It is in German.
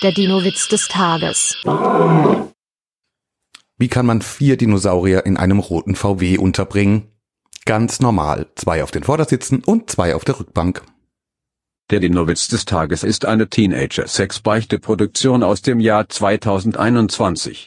Der Dino-Witz des Tages. Wie kann man vier Dinosaurier in einem roten VW unterbringen? Ganz normal. Zwei auf den Vordersitzen und zwei auf der Rückbank. Der Dino-Witz des Tages ist eine Teenager-Sex-Beichte-Produktion aus dem Jahr 2021.